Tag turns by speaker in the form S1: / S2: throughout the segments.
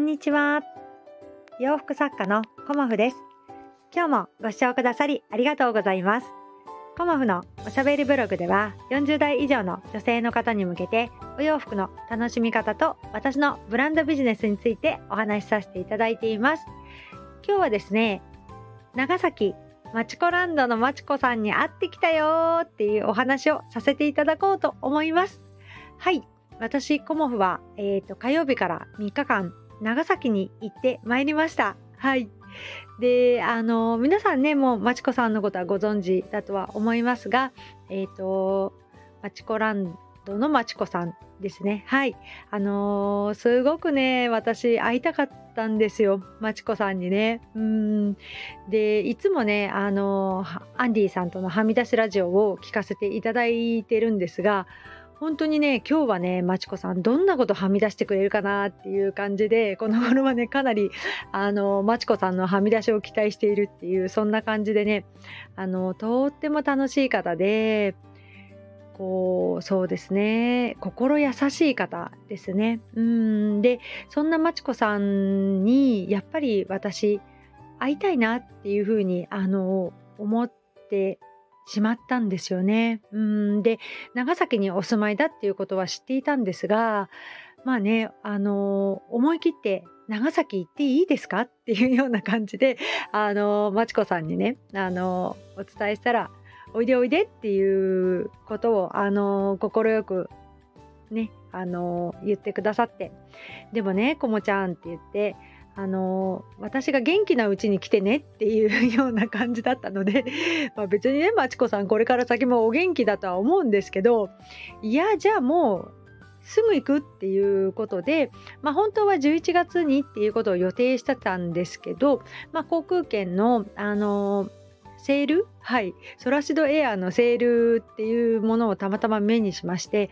S1: んにちは。洋服作家のコモフです。今日もご視聴くださりありがとうございます。コモフのおしゃべりブログでは40代以上の女性の方に向けてお洋服の楽しみ方と私のブランドビジネスについてお話しさせていただいています。今日はですね、長崎マチコランドのマチコさんに会ってきたよっていうお話をさせていただこうと思います。はい。私、コモフは、えっ、ー、と、火曜日から3日間、長崎に行ってまいりました。はい。で、あの、皆さんね、もう、まちこさんのことはご存知だとは思いますが、えっ、ー、と、まちこランドのまちこさんですね。はい。あのー、すごくね、私、会いたかったんですよ。まちこさんにね。うん。で、いつもね、あのー、アンディさんとのはみ出しラジオを聞かせていただいてるんですが、本当にね今日はねまちこさんどんなことはみ出してくれるかなっていう感じでこの頃はねかなりあのまちこさんのはみ出しを期待しているっていうそんな感じでねあのとっても楽しい方でこうそうですね心優しい方ですね。うん。でそんなまちこさんにやっぱり私会いたいなっていうふうにあの思ってしまったんですよね。うん。で長崎にお住まいだっていうことは知っていたんですがまあねあの思い切って長崎行っていいですか？っていうような感じであのまちこさんにねあのお伝えしたらおいでおいでっていうことをあの快くねあの言ってくださって。でもねこもちゃんって言ってあの私が元気なうちに来てねっていうような感じだったので まあ別にねまちこさんこれから先もお元気だとは思うんですけどいやじゃあもうすぐ行くっていうことで、まあ、本当は11月にっていうことを予定してたんですけど、まあ、航空券の、あのセール？はい。ソラシドエアのセールっていうものをたまたま目にしまして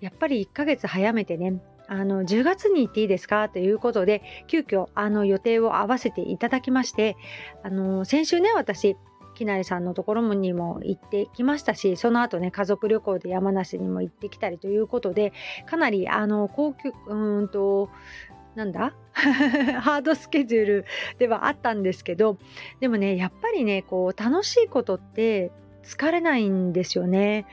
S1: やっぱり1ヶ月早めてねあの10月に行っていいですか？ということで急遽あの予定を合わせていただきましてあの先週ね私きなりさんのところにも行ってきましたしその後ね家族旅行で山梨にも行ってきたりということでかなりあの高級うんとなんだ？ハードスケジュールではあったんですけどでもねやっぱりねこう楽しいことって疲れないんですよね。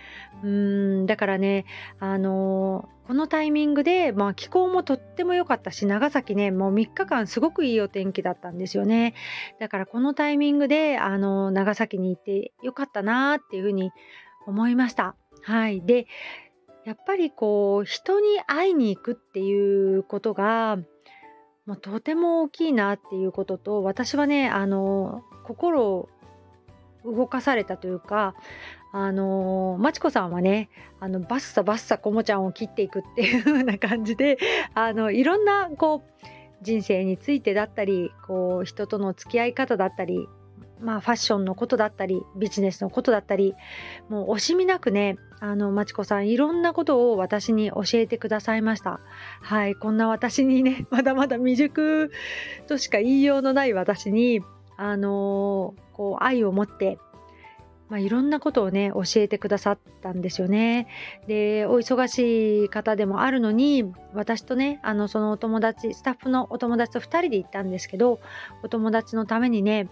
S1: うんだからねあのこのタイミングで、まあ、気候もとっても良かったし長崎ねもう3日間すごくいいお天気だったんですよね。だからこのタイミングであの長崎に行ってよかったなっていうふうに思いました。はい。でやっぱりこう人に会いに行くっていうことがもうとても大きいなっていうことと私はねあの心を動かされたというかあのまちこさんはねあのバッサバッサこもちゃんを切っていくっていう風な感じで あのいろんなこう人生についてだったりこう人との付き合い方だったりまあ、ファッションのことだったりビジネスのことだったりもう惜しみなくねあのまちこさんいろんなことを私に教えてくださいました。はいこんな私にねまだまだ未熟としか言いようのない私にあのこう愛を持ってまあ、いろんなことをね教えてくださったんですよね。でお忙しい方でもあるのに私とねあのそのお友達スタッフのお友達と2人で行ったんですけどお友達のためにね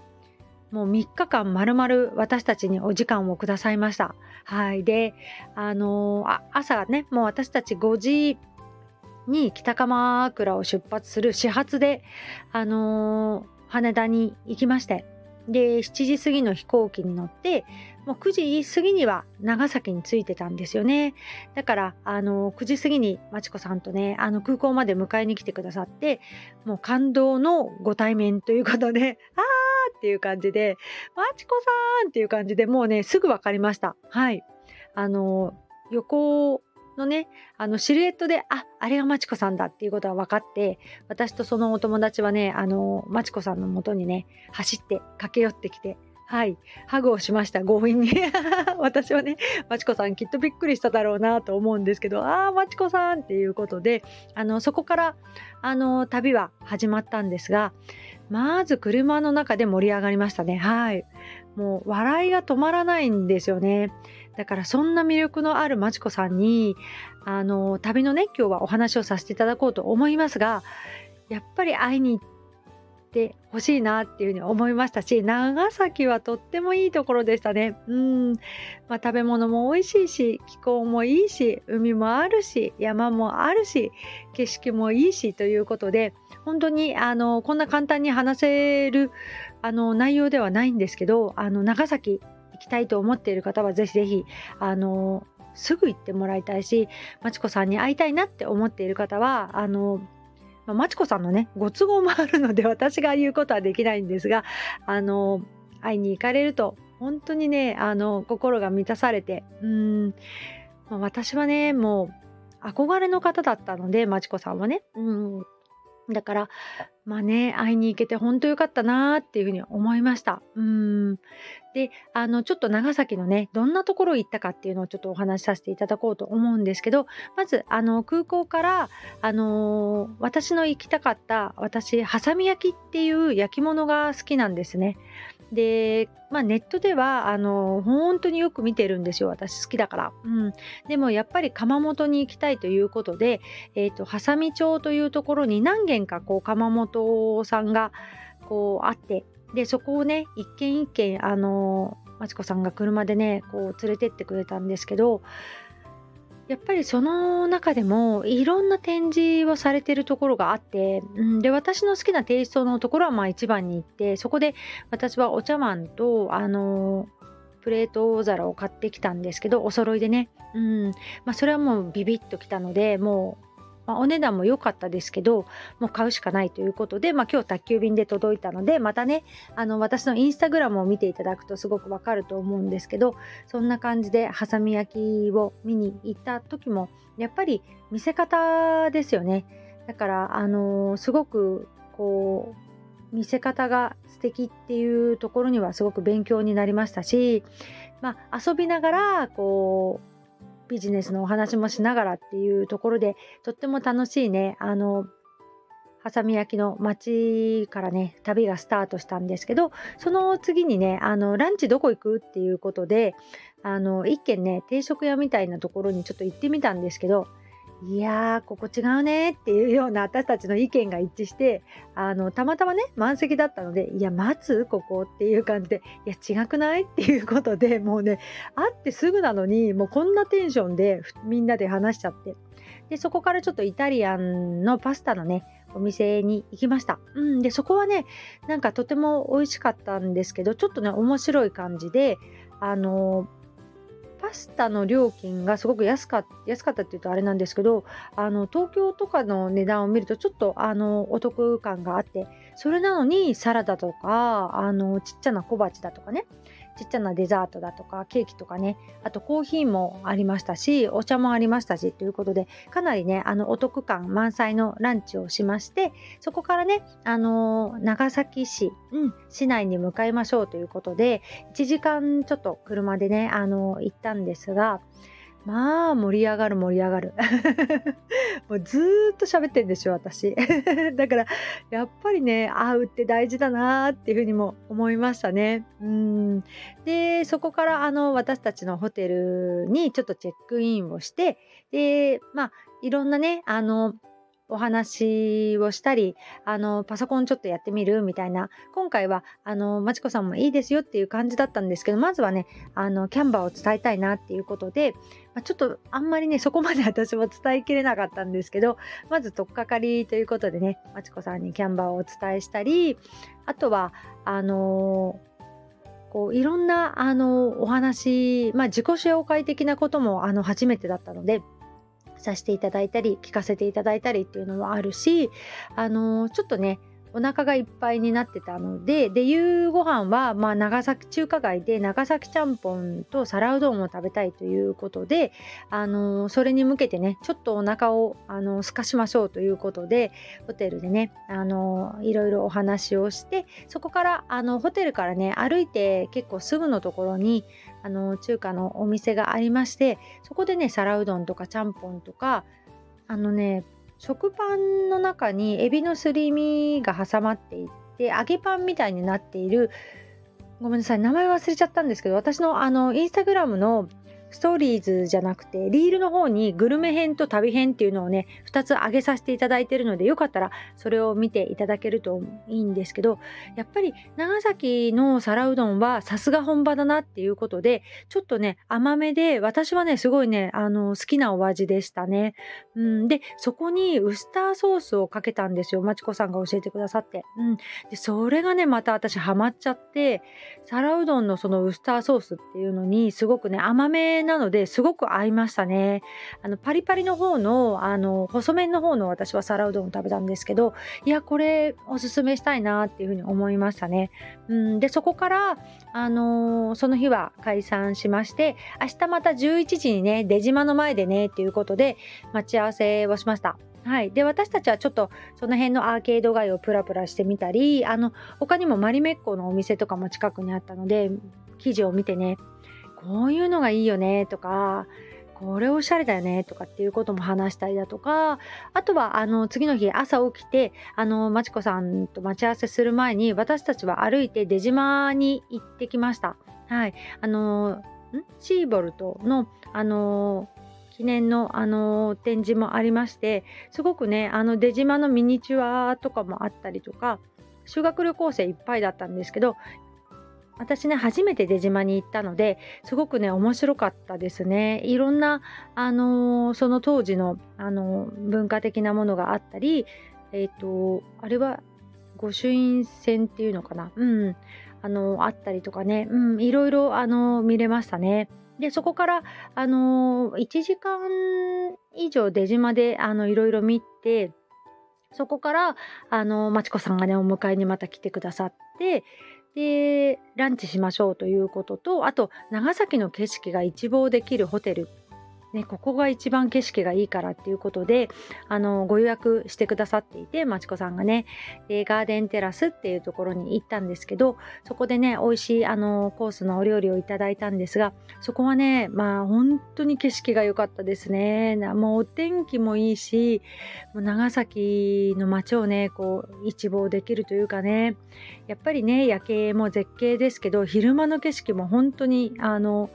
S1: もう3日間まるまる私たちにお時間をくださいました。はい。で、あのー、朝ね、もう私たち5時に北鎌倉を出発する始発で、あのー、羽田に行きまして、で7時過ぎの飛行機に乗ってもう9時過ぎには長崎に着いてたんですよね。だからあの9時過ぎにまちこさんとねあの空港まで迎えに来てくださってもう感動のご対面ということで あーっていう感じでまちこさんっていう感じでもうねすぐ分かりました。はい。あの横のねあのシルエットでああれがまちこさんだっていうことは分かって私とそのお友達はねあのまちこさんのもとにね走って駆け寄ってきてはい、ハグをしました。強引に。私はねまちこさんきっとびっくりしただろうなと思うんですけどああまちこさんっていうことであのそこからあの旅は始まったんですがまず車の中で盛り上がりましたね。はい。もう笑いが止まらないんですよね。だからそんな魅力のあるまちこさんにあの旅のね今日はお話をさせていただこうと思いますがやっぱり会いに行ってほしいなっていうふうに思いましたし長崎はとってもいいところでしたね。うん、まあ、食べ物も美味しいし気候もいいし海もあるし山もあるし景色もいいしということで本当にあのこんな簡単に話せるあの内容ではないんですけどあの長崎たいと思っている方はぜひぜひあのすぐ行ってもらいたいしまちこさんに会いたいなって思っている方はあのま、ちこさんのねご都合もあるので私が言うことはできないんですがあの会いに行かれると本当にねあの心が満たされてうん、私はねもう憧れの方だったのでまちこさんはね、う、だからまあね会いに行けて本当良かったなーっていうふうに思いました。うんであのちょっと長崎のねどんなところ行ったかっていうのをちょっとお話しさせていただこうと思うんですけどまずあの空港からあのー、私の行きたかった私ハサミ焼きっていう焼き物が好きなんですね。で、まあ、ネットではあの本当によく見てるんですよ私好きだから、うん、でもやっぱり窯元に行きたいということで、えーと、波佐見町というところに何軒かこう窯元さんがこうあってでそこをね一軒一軒あのまちこさんが車でねこう連れてってくれたんですけどやっぱりその中でもいろんな展示をされてるところがあって、うん、で私の好きなテイストのところはまあ一番に行ってそこで私はお茶碗とあのプレート大皿を買ってきたんですけどお揃いでね、うんまあ、それはもうビビッときたのでもうまあ、お値段も良かったですけどもう買うしかないということで、まあ、今日宅急便で届いたのでまたねあの私のインスタグラムを見ていただくとすごくわかると思うんですけどそんな感じでハサミ焼きを見に行った時もやっぱり見せ方ですよね。だからあのー、すごくこう見せ方が素敵っていうところにはすごく勉強になりましたし、まあ、遊びながらこうビジネスのお話もしながらっていうところでとっても楽しいね。あのハサミ焼の町からね旅がスタートしたんですけどその次にねあのランチどこ行くっていうことであの一軒ね定食屋みたいなところにちょっと行ってみたんですけどいやーここ違うねっていうような私たちの意見が一致してあのたまたまね満席だったのでいや待つ？ここっていう感じでいや違くない？っていうことでもうね会ってすぐなのにもうこんなテンションでみんなで話しちゃって。でそこからちょっとイタリアンのパスタのねお店に行きました。うん、でそこはねなんかとても美味しかったんですけどちょっとね面白い感じであのーパスタの料金がすごく安か安かったっていうとあれなんですけどあの東京とかの値段を見るとちょっとあのお得感があってそれなのにサラダとかあのちっちゃな小鉢だとかねちっちゃなデザートだとかケーキとかね。あとコーヒーもありましたしお茶もありましたしということでかなりねあのお得感満載のランチをしましてそこからねあの長崎市、うん、市内に向かいましょうということで1時間ちょっと車でねあの行ったんですがまあ盛り上がる盛り上がる。もうずーっと喋ってんでしょ私。だからやっぱりね会うって大事だなーっていうふうにも思いましたね。うん。でそこからあの私たちのホテルにちょっとチェックインをしてでまあいろんなねあのお話をしたり、あの、パソコンちょっとやってみるみたいな、今回は、あの、まちこさんもいいですよっていう感じだったんですけど、まずはね、あの、キャンバーを伝えたいなっていうことで、ま、ちょっとあんまりね、そこまで 私も伝えきれなかったんですけど、まず、とっかかりということでね、まちこさんにキャンバーをお伝えしたり、あとは、あのこういろんなあのお話、まあ、自己紹介的なこともあの初めてだったのでさせていただいたり聞かせていただいたりっていうのもあるしあのちょっとねお腹がいっぱいになってたのでで夕ご飯はまあ長崎中華街で長崎ちゃんぽんと皿うどんを食べたいということで、あのそれに向けてねちょっとお腹をあの空かしましょうということでホテルでね、あのいろいろお話をしてそこからあのホテルからね歩いて結構すぐのところにあの中華のお店がありましてそこでね皿うどんとかちゃんぽんとかあのね食パンの中にエビのすり身が挟まっていて揚げパンみたいになっている。ごめんなさい名前忘れちゃったんですけど私のあのインスタグラムのストーリーズじゃなくてリールの方にグルメ編と旅編っていうのをね2つ上げさせていただいてるのでよかったらそれを見ていただけるといいんですけどやっぱり長崎の皿うどんはさすが本場だなっていうことでちょっとね甘めで私はねすごいねあの好きなお味でしたね。うん、でそこにウスターソースをかけたんですよまちこさんが教えてくださって。うん、でそれがねまた私ハマっちゃって皿うどんのそのウスターソースっていうのにすごくね甘めなのですごく合いましたね。あのパリパリの方のあの細麺の方の私は皿うどんを食べたんですけどいやこれおすすめしたいなっていうふうに思いましたね。うん、でそこからあのー、その日は解散しまして明日また11時にね出島の前でねっていうことで待ち合わせをしました。はい、で私たちはちょっとその辺のアーケード街をプラプラしてみたりあの他にもマリメッコのお店とかも近くにあったので記事を見てねこういうのがいいよねとかこれおしゃれだよねとかっていうことも話したりだとかあとはあの次の日朝起きてあのまちこさんと待ち合わせする前に私たちは歩いて出島に行ってきました。はい、あのん？シーボルトのあの記念の、あの展示もありましてすごくねあの出島のミニチュアとかもあったりとか修学旅行生いっぱいだったんですけど私ね初めて出島に行ったのですごくね面白かったですね。いろんな、あのー、その当時の、あのー、文化的なものがあったりえっ、ー、とあれは御朱印船っていうのかな？うん。あのあったりとかね、うん、いろいろ、あの見れましたね。でそこから、あの1時間以上出島であのいろいろ見てそこからあのまちこさんがねお迎えにまた来てくださってでランチしましょうということとあと長崎の景色が一望できるホテルね、ここが一番景色がいいからっていうことであのご予約してくださっていてまちこさんがねでガーデンテラスっていうところに行ったんですけどそこでね美味しいあのコースのお料理をいただいたんですがそこはねまあ本当に景色が良かったですね。もうお天気もいいしもう長崎の街をねこう一望できるというかね。やっぱりね夜景も絶景ですけど昼間の景色も本当にあの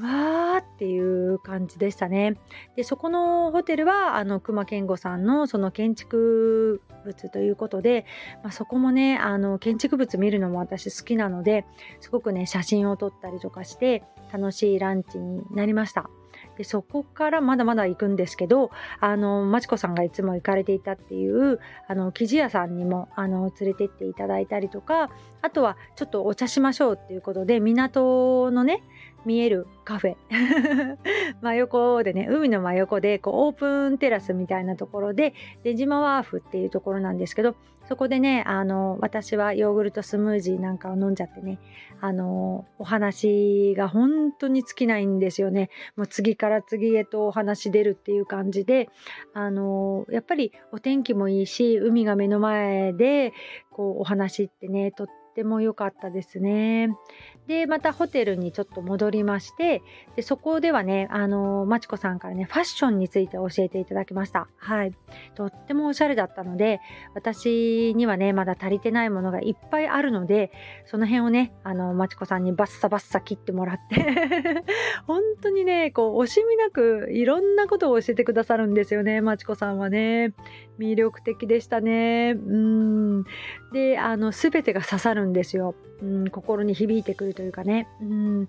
S1: わーっていう感じでしたね。でそこのホテルはあの熊健吾さんのその建築物ということで、まあ、そこもねあの建築物見るのも私好きなのですごくね写真を撮ったりとかして楽しいランチになりました。でそこからまだまだ行くんですけどあのまちこさんがいつも行かれていたっていうあの生地屋さんにもあの連れてっていただいたりとかあとはちょっとお茶しましょうっていうことで港のね見えるカフェ。真横でね海の真横でこうオープンテラスみたいなところで出島ワーフっていうところなんですけどそこでねあの私はヨーグルトスムージーなんかを飲んじゃってねあのお話が本当に尽きないんですよね。もう次から次へとお話出るっていう感じであのやっぱりお天気もいいし海が目の前でこうお話ってねとってても良かったですね。でまたホテルにちょっと戻りましてでそこではねあのまちこさんからねファッションについて教えていただきました。はい。とってもおしゃれだったので私にはねまだ足りてないものがいっぱいあるのでその辺をねあのまちこさんにバッサバッサ切ってもらって 本当にねこう惜しみなくいろんなことを教えてくださるんですよねまちこさんはね。魅力的でしたね。うん。であの全てが刺さるんですよ。うん、心に響いてくるというかね、うん、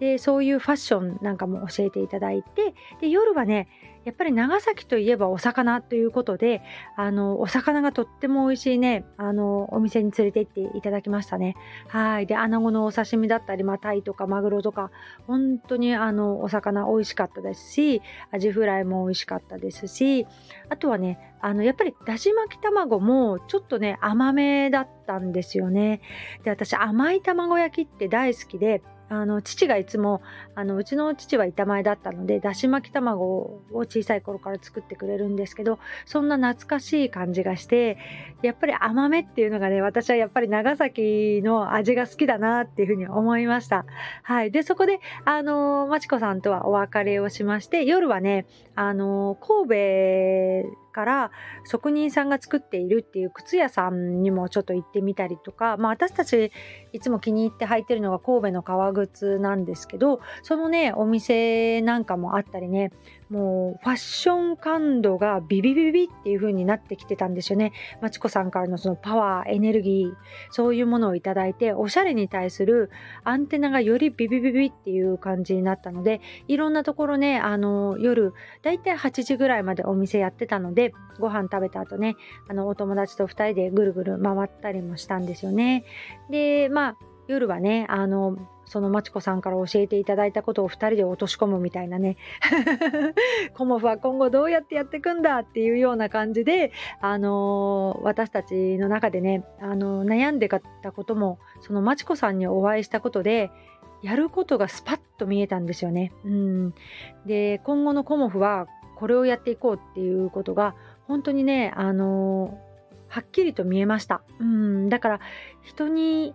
S1: でそういうファッションなんかも教えていただいてで夜はねやっぱり長崎といえばお魚ということであのお魚がとっても美味しいねあのお店に連れて行っていただきましたね。はい。で穴子のお刺身だったり、まあ、タイとかマグロとか本当にあのお魚美味しかったですしアジフライも美味しかったですしあとはねあのやっぱりだし巻き卵もちょっとね甘めだったんですよね。で私甘い卵焼きって大好きであの父がいつもあのうちの父は板前だったのでだし巻き卵を小さい頃から作ってくれるんですけどそんな懐かしい感じがしてやっぱり甘めっていうのがね私はやっぱり長崎の味が好きだなっていうふうに思いました。はい、でそこであのまちこさんとはお別れをしまして夜はねあの神戸から職人さんが作っているっていう靴屋さんにもちょっと行ってみたりとか、まあ、私たちいつも気に入って履いてるのが神戸の革靴なんですけどそのねお店なんかもあったりねもうファッション感度がビビビビっていう風になってきてたんですよね。まちこさんからのそのパワー、エネルギー、そういうものをいただいて、おしゃれに対するアンテナがよりビビビビっていう感じになったので、いろんなところね、あの、夜、だいたい8時ぐらいまでお店やってたので、ご飯食べた後ね、あの、お友達と2人でぐるぐる回ったりもしたんですよね。で、まあ、夜はね、あの、そのまちこさんから教えていただいたことを2人で落とし込むみたいなね コモフは今後どうやってやっていくんだっていうような感じで、あのー、私たちの中でね、あのー、悩んでたこともそのまちこさんにお会いしたことでやることがスパッと見えたんですよね。うん、で今後のコモフはこれをやっていこうっていうことが本当にね、あのー、はっきりと見えました。うん、だから人に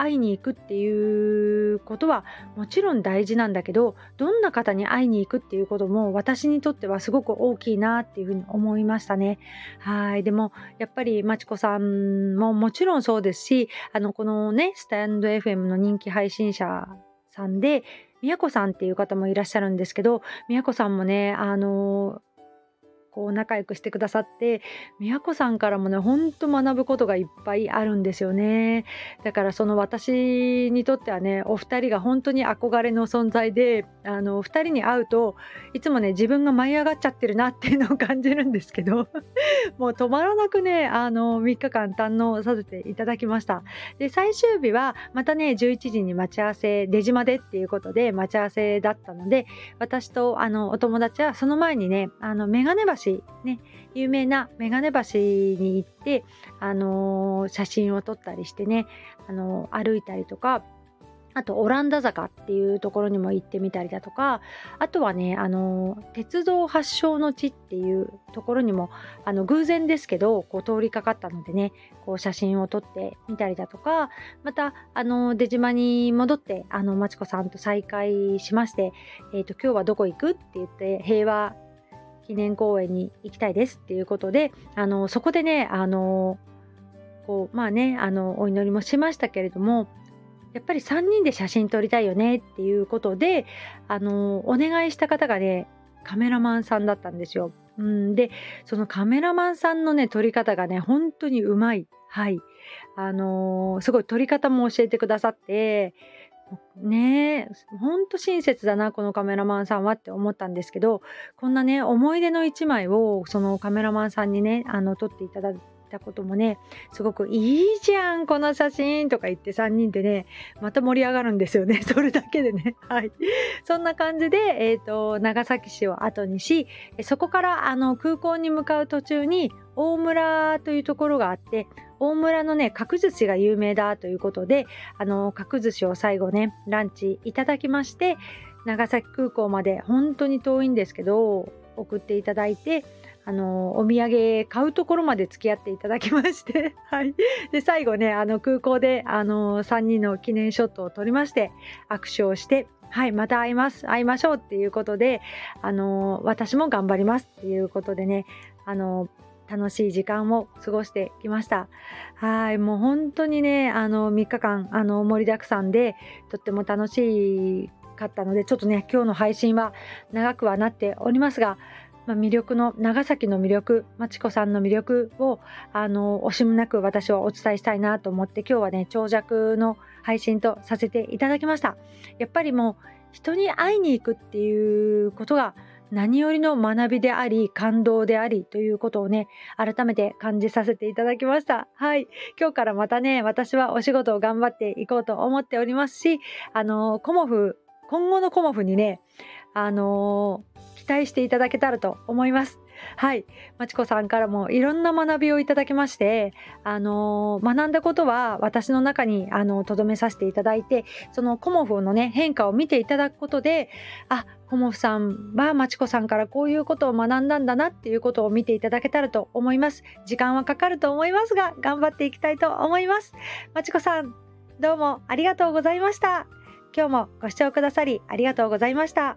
S1: 会いに行くっていうことはもちろん大事なんだけどどんな方に会いに行くっていうことも私にとってはすごく大きいなっていうふうに思いましたね。はいでもやっぱりまちこさんももちろんそうですしあのこのねスタンド FM の人気配信者さんでみやこさんっていう方もいらっしゃるんですけどみやこさんもねあのこう仲良くしてくださって宮子さんからもねほんと学ぶことがいっぱいあるんですよね。だからその私にとってはねお二人が本当に憧れの存在であのお二人に会うといつもね自分が舞い上がっちゃってるなっていうのを感じるんですけど もう止まらなくねあの3日間堪能させていただきました。で最終日はまたね11時に待ち合わせ出島でっていうことで待ち合わせだったので私とあのお友達はその前にねあのメガネ橋橋、ね、有名な眼鏡橋に行って、あのー、写真を撮ったりしてね、あのー、歩いたりとか、あとオランダ坂っていうところにも行ってみたりだとかあとはねあの鉄道発祥の地っていうところにもあの偶然ですけどこう通りかかったのでねこう写真を撮ってみたりだとかまたあの出島に戻ってあのまちこさんと再会しまして、えーと今日はどこ行くって言って平和記念公園に行きたいですっていうことであのそこでねあのこうまあねあのお祈りもしましたけれどもやっぱり3人で写真撮りたいよねっていうことであのお願いした方がねカメラマンさんだったんですよ。うん、でそのカメラマンさんのね撮り方がね本当にうまい。はいあのー、すごい撮り方も教えてくださってねえ、ほんと親切だな、このカメラマンさんはって思ったんですけど、こんなね、思い出の一枚を、そのカメラマンさんにね、あの、撮っていただいたこともね、すごくいいじゃん、この写真とか言って3人でね、また盛り上がるんですよね、それだけでね。はい。そんな感じで、えっ、ー、と、長崎市を後にし、そこからあの空港に向かう途中に、大村というところがあって、大村のね角寿司が有名だということであの角寿司を最後ねランチいただきまして長崎空港まで本当に遠いんですけど送っていただいてあのお土産買うところまで付き合っていただきまして はい、で最後ねあの空港であの3人の記念ショットを撮りまして握手をしてはい、また会います、会いましょうっていうことで、あの私も頑張りますっていうことでね、あの楽しい時間を過ごしてきました。はい、もう本当にね、あの3日間あの盛りだくさんでとっても楽しかったので、ちょっとね今日の配信は長くはなっておりますが、まあ、魅力の長崎の魅力、まちこさんの魅力をあの惜しみなく私はお伝えしたいなと思って今日はね長尺の配信とさせていただきました。やっぱりもう人に会いに行くっていうことが何よりの学びであり感動でありということをね改めて感じさせていただきました。はい。今日からまたね私はお仕事を頑張っていこうと思っておりますしあのコモフ今後のコモフにねあの期待していただけたらと思いますはい、まちこさんからもいろんな学びをいただきまして、あのー、学んだことは私の中にあの留めさせていただいて、そのコモフのね変化を見ていただくことで、あ、コモフさんはまちこさんからこういうことを学んだんだなっていうことを見ていただけたらと思います。時間はかかると思いますが、頑張っていきたいと思います。まちこさん、どうもありがとうございました。今日もご視聴くださりありがとうございました。